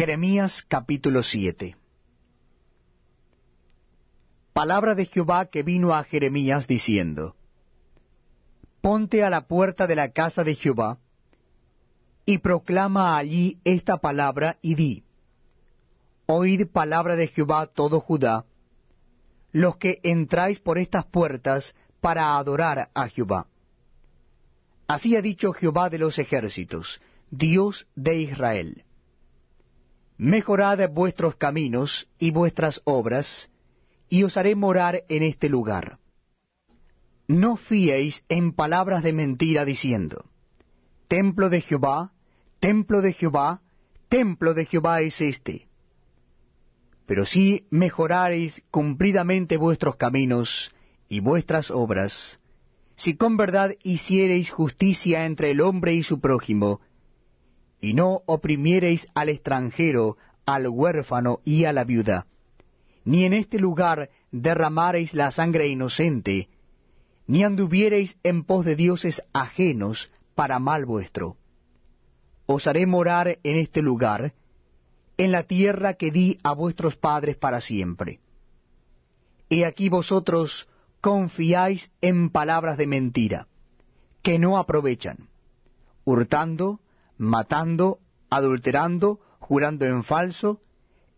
Jeremías capítulo 7 Palabra de Jehová que vino a Jeremías diciendo, Ponte a la puerta de la casa de Jehová, y proclama allí esta palabra y di, Oíd palabra de Jehová todo Judá, los que entráis por estas puertas para adorar a Jehová. Así ha dicho Jehová de los ejércitos, Dios de Israel Mejorad vuestros caminos y vuestras obras, y os haré morar en este lugar. No fiéis en palabras de mentira diciendo, Templo de Jehová, templo de Jehová, templo de Jehová es este. Pero si mejorareis cumplidamente vuestros caminos y vuestras obras, si con verdad hiciereis justicia entre el hombre y su prójimo, y no oprimiereis al extranjero, al huérfano y a la viuda, ni en este lugar derramareis la sangre inocente, ni anduviereis en pos de dioses ajenos para mal vuestro. Os haré morar en este lugar, en la tierra que di a vuestros padres para siempre. He aquí vosotros confiáis en palabras de mentira, que no aprovechan, hurtando, matando, adulterando, jurando en falso,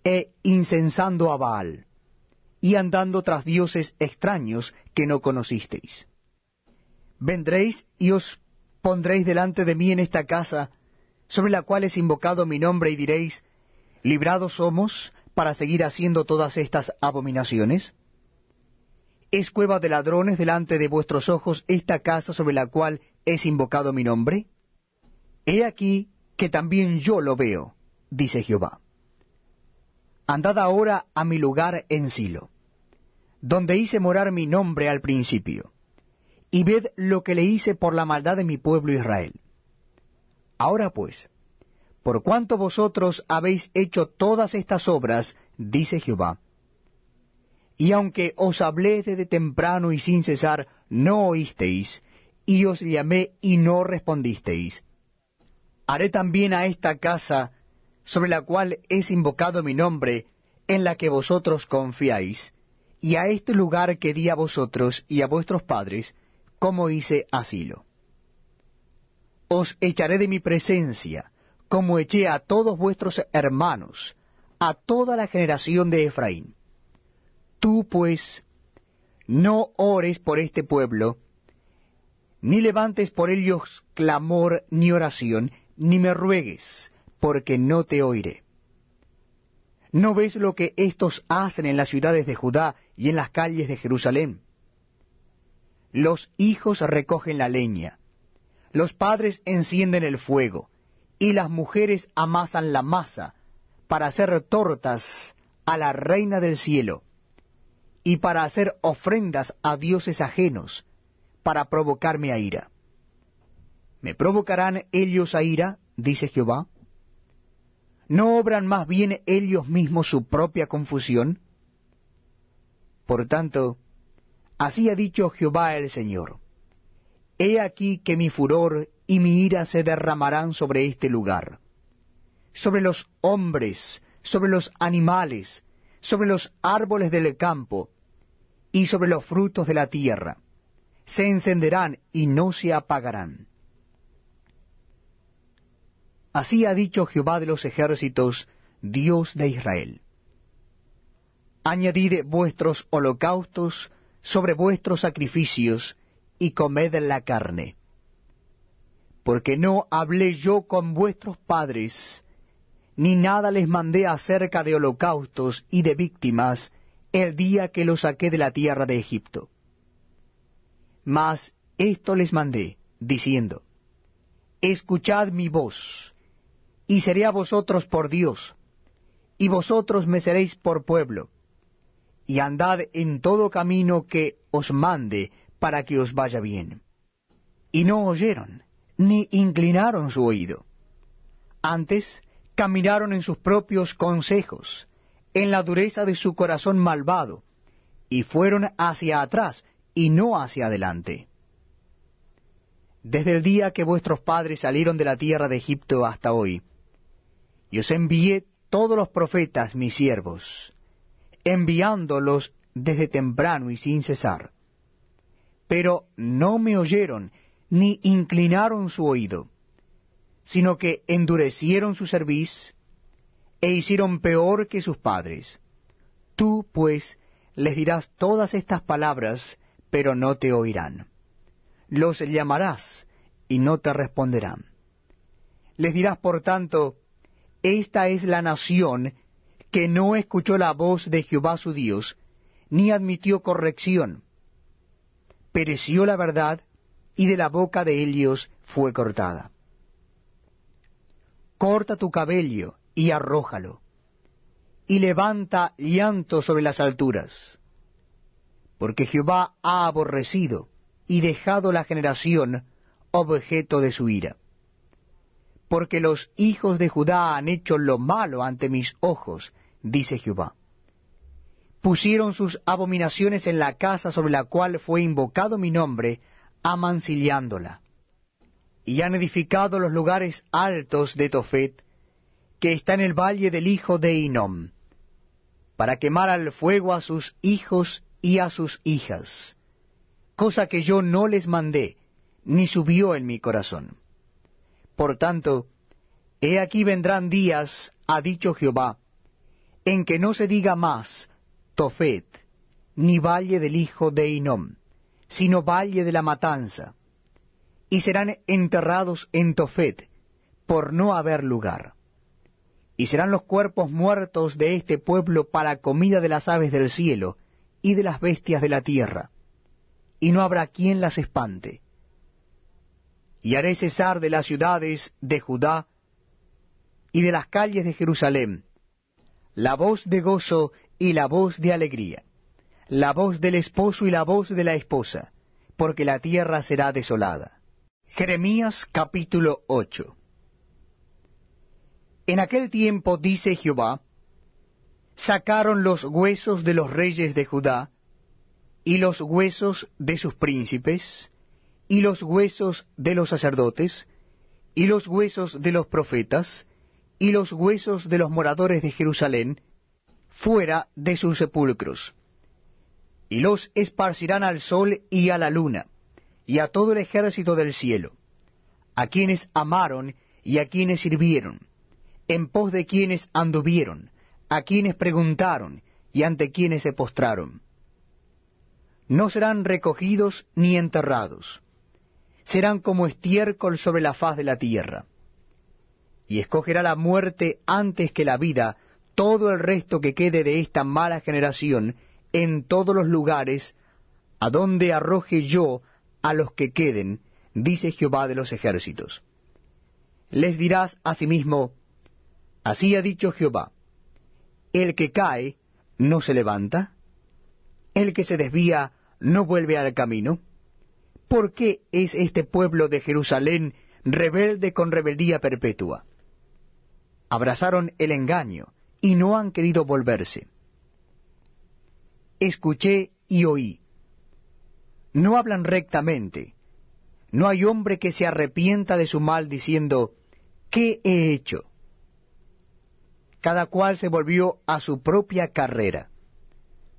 e incensando a Baal, y andando tras dioses extraños que no conocisteis. Vendréis y os pondréis delante de mí en esta casa, sobre la cual es invocado mi nombre, y diréis, ¿librados somos para seguir haciendo todas estas abominaciones? ¿Es cueva de ladrones delante de vuestros ojos esta casa sobre la cual es invocado mi nombre? He aquí que también yo lo veo, dice Jehová. Andad ahora a mi lugar en Silo, donde hice morar mi nombre al principio, y ved lo que le hice por la maldad de mi pueblo Israel. Ahora pues, por cuanto vosotros habéis hecho todas estas obras, dice Jehová, y aunque os hablé desde temprano y sin cesar, no oísteis, y os llamé y no respondisteis, haré también a esta casa, sobre la cual es invocado mi nombre, en la que vosotros confiáis, y a este lugar que di a vosotros y a vuestros padres, como hice asilo. Os echaré de mi presencia, como eché a todos vuestros hermanos, a toda la generación de Efraín. Tú, pues, no ores por este pueblo, ni levantes por ellos clamor ni oración, ni me ruegues, porque no te oiré. ¿No ves lo que éstos hacen en las ciudades de Judá y en las calles de Jerusalén? Los hijos recogen la leña, los padres encienden el fuego, y las mujeres amasan la masa para hacer tortas a la reina del cielo, y para hacer ofrendas a dioses ajenos, para provocarme a ira. ¿Me provocarán ellos a ira? dice Jehová. ¿No obran más bien ellos mismos su propia confusión? Por tanto, así ha dicho Jehová el Señor. He aquí que mi furor y mi ira se derramarán sobre este lugar, sobre los hombres, sobre los animales, sobre los árboles del campo, y sobre los frutos de la tierra. Se encenderán y no se apagarán. Así ha dicho Jehová de los ejércitos, Dios de Israel. Añadid vuestros holocaustos sobre vuestros sacrificios, y comed la carne. Porque no hablé yo con vuestros padres, ni nada les mandé acerca de holocaustos y de víctimas el día que los saqué de la tierra de Egipto. Mas esto les mandé, diciendo, Escuchad mi voz, y seré a vosotros por Dios, y vosotros me seréis por pueblo, y andad en todo camino que os mande para que os vaya bien. Y no oyeron, ni inclinaron su oído. Antes caminaron en sus propios consejos, en la dureza de su corazón malvado, y fueron hacia atrás y no hacia adelante. Desde el día que vuestros padres salieron de la tierra de Egipto hasta hoy, y os envié todos los profetas mis siervos, enviándolos desde temprano y sin cesar. Pero no me oyeron, ni inclinaron su oído, sino que endurecieron su cerviz, e hicieron peor que sus padres. Tú, pues, les dirás todas estas palabras, pero no te oirán. Los llamarás, y no te responderán. Les dirás, por tanto, esta es la nación que no escuchó la voz de Jehová su Dios, ni admitió corrección. Pereció la verdad, y de la boca de ellos fue cortada. Corta tu cabello y arrójalo, y levanta llanto sobre las alturas, porque Jehová ha aborrecido y dejado la generación objeto de su ira. Porque los hijos de Judá han hecho lo malo ante mis ojos, dice Jehová. Pusieron sus abominaciones en la casa sobre la cual fue invocado mi nombre, amancillándola. Y han edificado los lugares altos de Tofet, que está en el valle del hijo de Inom, para quemar al fuego a sus hijos y a sus hijas, cosa que yo no les mandé, ni subió en mi corazón. Por tanto, he aquí vendrán días, ha dicho Jehová, en que no se diga más Tofet, ni valle del hijo de Inom, sino valle de la matanza, y serán enterrados en Tofet, por no haber lugar y serán los cuerpos muertos de este pueblo para comida de las aves del cielo y de las bestias de la tierra, y no habrá quien las espante. Y haré cesar de las ciudades de Judá y de las calles de Jerusalén la voz de gozo y la voz de alegría, la voz del esposo y la voz de la esposa, porque la tierra será desolada. Jeremías capítulo 8 en aquel tiempo, dice Jehová, sacaron los huesos de los reyes de Judá, y los huesos de sus príncipes, y los huesos de los sacerdotes, y los huesos de los profetas, y los huesos de los moradores de Jerusalén, fuera de sus sepulcros. Y los esparcirán al sol y a la luna, y a todo el ejército del cielo, a quienes amaron y a quienes sirvieron en pos de quienes anduvieron, a quienes preguntaron y ante quienes se postraron. No serán recogidos ni enterrados, serán como estiércol sobre la faz de la tierra. Y escogerá la muerte antes que la vida todo el resto que quede de esta mala generación en todos los lugares a donde arroje yo a los que queden, dice Jehová de los ejércitos. Les dirás asimismo, Así ha dicho Jehová, el que cae no se levanta, el que se desvía no vuelve al camino. ¿Por qué es este pueblo de Jerusalén rebelde con rebeldía perpetua? Abrazaron el engaño y no han querido volverse. Escuché y oí. No hablan rectamente. No hay hombre que se arrepienta de su mal diciendo, ¿qué he hecho? cada cual se volvió a su propia carrera,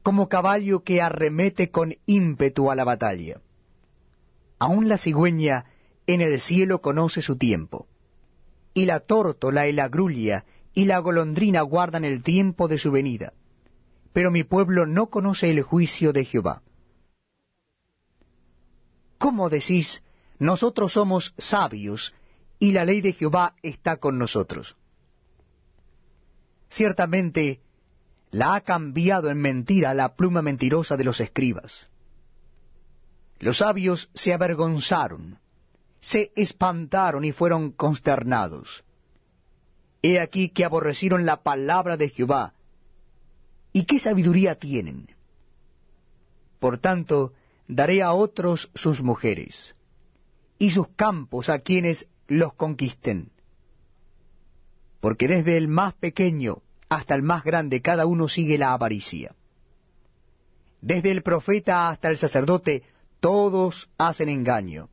como caballo que arremete con ímpetu a la batalla. Aún la cigüeña en el cielo conoce su tiempo, y la tórtola y la grulla y la golondrina guardan el tiempo de su venida, pero mi pueblo no conoce el juicio de Jehová. ¿Cómo decís, nosotros somos sabios, y la ley de Jehová está con nosotros? Ciertamente la ha cambiado en mentira la pluma mentirosa de los escribas. Los sabios se avergonzaron, se espantaron y fueron consternados. He aquí que aborrecieron la palabra de Jehová. ¿Y qué sabiduría tienen? Por tanto, daré a otros sus mujeres, y sus campos a quienes los conquisten porque desde el más pequeño hasta el más grande cada uno sigue la avaricia. Desde el profeta hasta el sacerdote todos hacen engaño.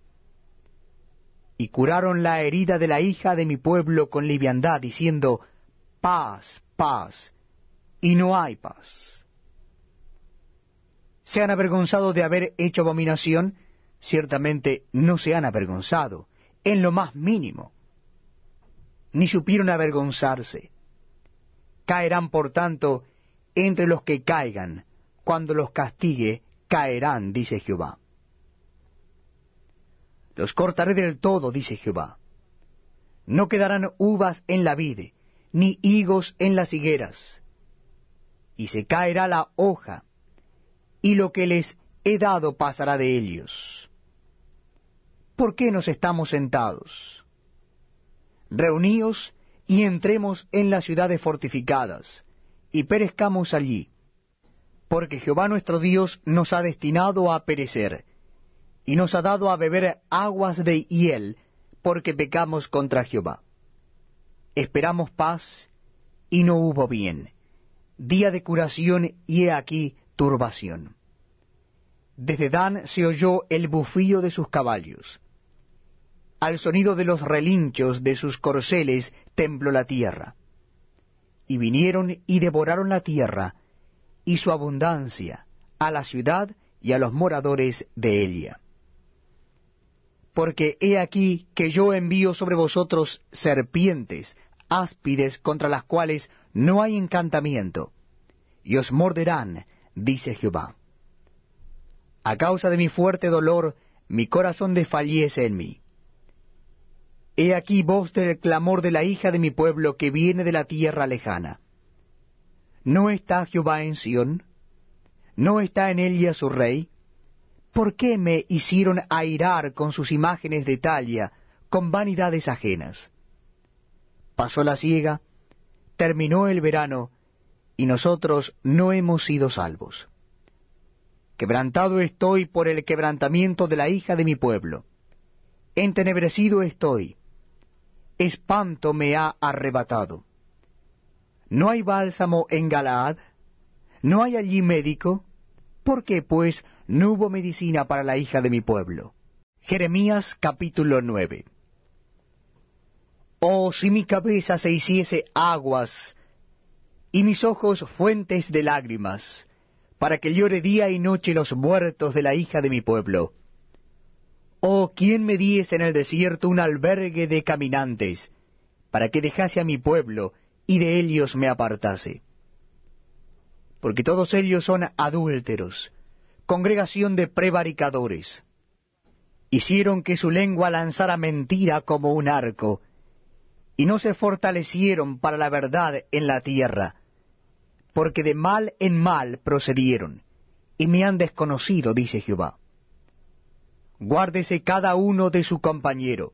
Y curaron la herida de la hija de mi pueblo con liviandad, diciendo, paz, paz, y no hay paz. ¿Se han avergonzado de haber hecho abominación? Ciertamente no se han avergonzado, en lo más mínimo. Ni supieron avergonzarse. Caerán, por tanto, entre los que caigan, cuando los castigue, caerán, dice Jehová. Los cortaré del todo, dice Jehová. No quedarán uvas en la vide, ni higos en las higueras. Y se caerá la hoja, y lo que les he dado pasará de ellos. ¿Por qué nos estamos sentados? Reuníos y entremos en las ciudades fortificadas, y perezcamos allí, porque Jehová nuestro Dios nos ha destinado a perecer, y nos ha dado a beber aguas de hiel, porque pecamos contra Jehová. Esperamos paz, y no hubo bien, día de curación, y he aquí turbación. Desde Dan se oyó el bufío de sus caballos. Al sonido de los relinchos de sus corceles tembló la tierra. Y vinieron y devoraron la tierra y su abundancia, a la ciudad y a los moradores de ella. Porque he aquí que yo envío sobre vosotros serpientes, áspides contra las cuales no hay encantamiento, y os morderán, dice Jehová. A causa de mi fuerte dolor, mi corazón desfallece en mí. He aquí voz del clamor de la hija de mi pueblo que viene de la tierra lejana. ¿No está Jehová en Sión? ¿No está en ella su rey? ¿Por qué me hicieron airar con sus imágenes de talla, con vanidades ajenas? Pasó la siega, terminó el verano, y nosotros no hemos sido salvos. Quebrantado estoy por el quebrantamiento de la hija de mi pueblo. Entenebrecido estoy. Espanto me ha arrebatado. ¿No hay bálsamo en Galaad? ¿No hay allí médico? ¿Por qué, pues, no hubo medicina para la hija de mi pueblo? Jeremías capítulo 9 Oh, si mi cabeza se hiciese aguas, y mis ojos fuentes de lágrimas, para que llore día y noche los muertos de la hija de mi pueblo. Oh, ¿quién me diese en el desierto un albergue de caminantes, para que dejase a mi pueblo, y de ellos me apartase? Porque todos ellos son adúlteros, congregación de prevaricadores. Hicieron que su lengua lanzara mentira como un arco, y no se fortalecieron para la verdad en la tierra, porque de mal en mal procedieron, y me han desconocido, dice Jehová. Guárdese cada uno de su compañero,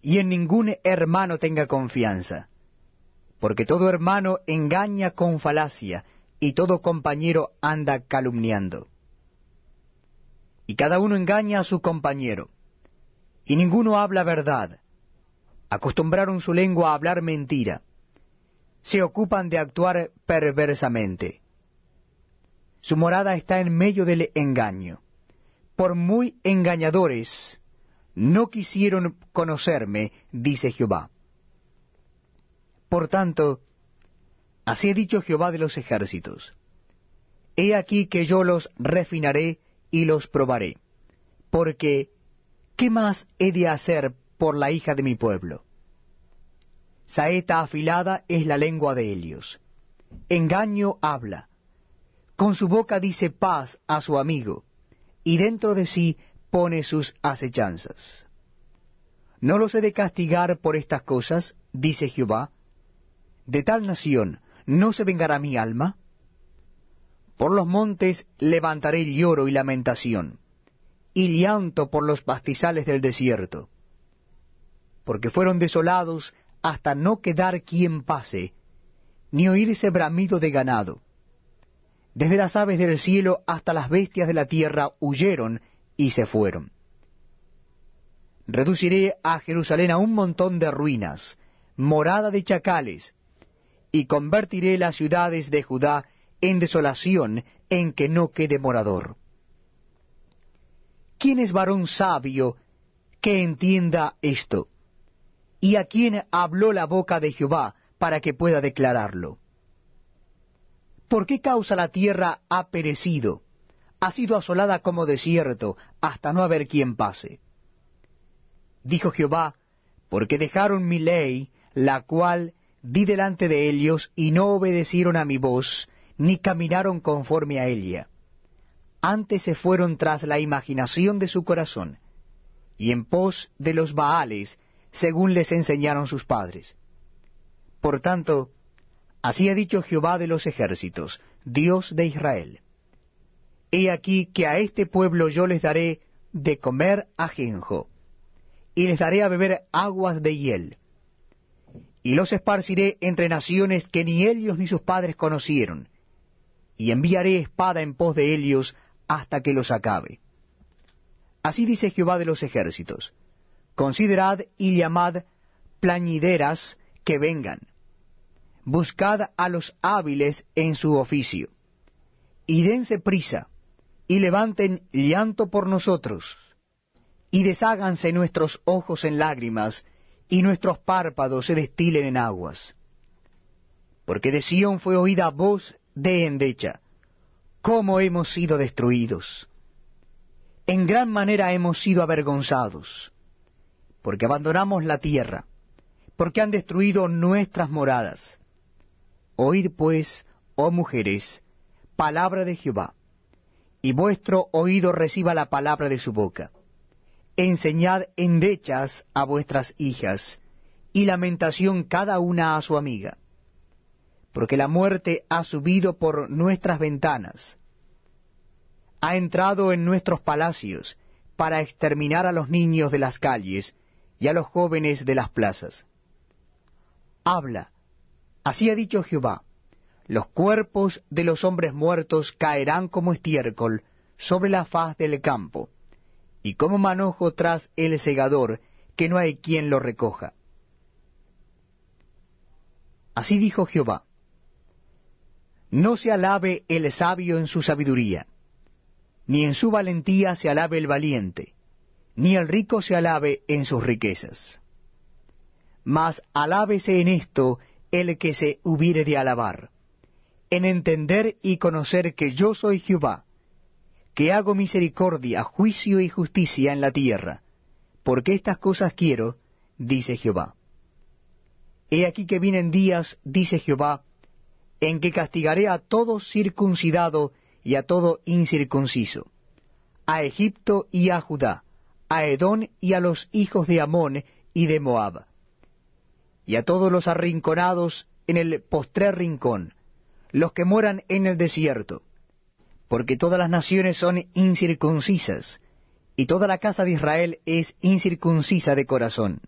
y en ningún hermano tenga confianza, porque todo hermano engaña con falacia, y todo compañero anda calumniando. Y cada uno engaña a su compañero, y ninguno habla verdad. Acostumbraron su lengua a hablar mentira se ocupan de actuar perversamente. Su morada está en medio del engaño. Por muy engañadores, no quisieron conocerme, dice Jehová. Por tanto, así ha dicho Jehová de los ejércitos. He aquí que yo los refinaré y los probaré, porque ¿qué más he de hacer por la hija de mi pueblo? Saeta afilada es la lengua de ellos. Engaño habla. Con su boca dice paz a su amigo, y dentro de sí pone sus acechanzas. ¿No los he de castigar por estas cosas? dice Jehová. ¿De tal nación no se vengará mi alma? Por los montes levantaré lloro y lamentación, y llanto por los pastizales del desierto, porque fueron desolados hasta no quedar quien pase, ni oírse bramido de ganado. Desde las aves del cielo hasta las bestias de la tierra huyeron y se fueron. Reduciré a Jerusalén a un montón de ruinas, morada de chacales, y convertiré las ciudades de Judá en desolación en que no quede morador. ¿Quién es varón sabio que entienda esto? y a quién habló la boca de Jehová para que pueda declararlo. ¿Por qué causa la tierra ha perecido? Ha sido asolada como desierto, hasta no haber quien pase. Dijo Jehová, porque dejaron mi ley, la cual di delante de ellos, y no obedecieron a mi voz, ni caminaron conforme a ella. Antes se fueron tras la imaginación de su corazón, y en pos de los Baales, según les enseñaron sus padres. Por tanto, así ha dicho Jehová de los ejércitos, Dios de Israel. He aquí que a este pueblo yo les daré de comer ajenjo, y les daré a beber aguas de hiel, y los esparciré entre naciones que ni ellos ni sus padres conocieron, y enviaré espada en pos de ellos hasta que los acabe. Así dice Jehová de los ejércitos, considerad y llamad plañideras que vengan, buscad a los hábiles en su oficio, y dense prisa, y levanten llanto por nosotros, y desháganse nuestros ojos en lágrimas, y nuestros párpados se destilen en aguas. Porque de Sión fue oída voz de endecha, cómo hemos sido destruidos. En gran manera hemos sido avergonzados, porque abandonamos la tierra, porque han destruido nuestras moradas. Oíd pues, oh mujeres, palabra de Jehová, y vuestro oído reciba la palabra de su boca. Enseñad endechas a vuestras hijas, y lamentación cada una a su amiga. Porque la muerte ha subido por nuestras ventanas, ha entrado en nuestros palacios para exterminar a los niños de las calles y a los jóvenes de las plazas. Habla, así ha dicho Jehová, los cuerpos de los hombres muertos caerán como estiércol sobre la faz del campo, y como manojo tras el segador, que no hay quien lo recoja. Así dijo Jehová, no se alabe el sabio en su sabiduría, ni en su valentía se alabe el valiente, ni el rico se alabe en sus riquezas. Mas alábese en esto el que se hubiere de alabar, en entender y conocer que yo soy Jehová, que hago misericordia, juicio y justicia en la tierra, porque estas cosas quiero, dice Jehová. He aquí que vienen días, dice Jehová, en que castigaré a todo circuncidado y a todo incircunciso, a Egipto y a Judá, a Edón y a los hijos de Amón y de Moab, y a todos los arrinconados en el postrer rincón, los que moran en el desierto, porque todas las naciones son incircuncisas, y toda la casa de Israel es incircuncisa de corazón.